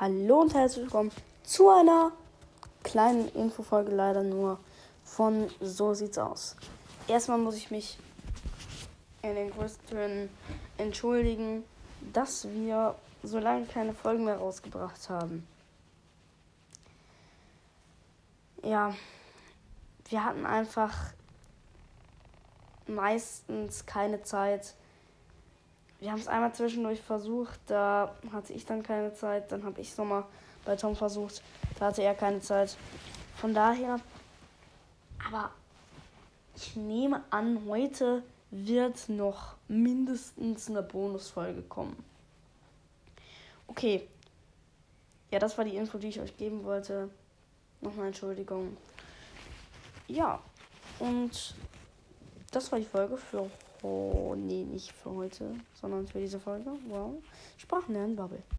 Hallo und herzlich willkommen zu einer kleinen Infofolge, leider nur von So sieht's aus. Erstmal muss ich mich in den größten Tönen entschuldigen, dass wir so lange keine Folgen mehr rausgebracht haben. Ja, wir hatten einfach meistens keine Zeit. Wir haben es einmal zwischendurch versucht, da hatte ich dann keine Zeit. Dann habe ich es nochmal bei Tom versucht, da hatte er keine Zeit. Von daher, aber ich nehme an, heute wird noch mindestens eine Bonusfolge kommen. Okay. Ja, das war die Info, die ich euch geben wollte. Nochmal Entschuldigung. Ja, und das war die Folge für. Oh, nee, nicht für heute, sondern für diese Folge. Wow. Sprachenlernen Bubble.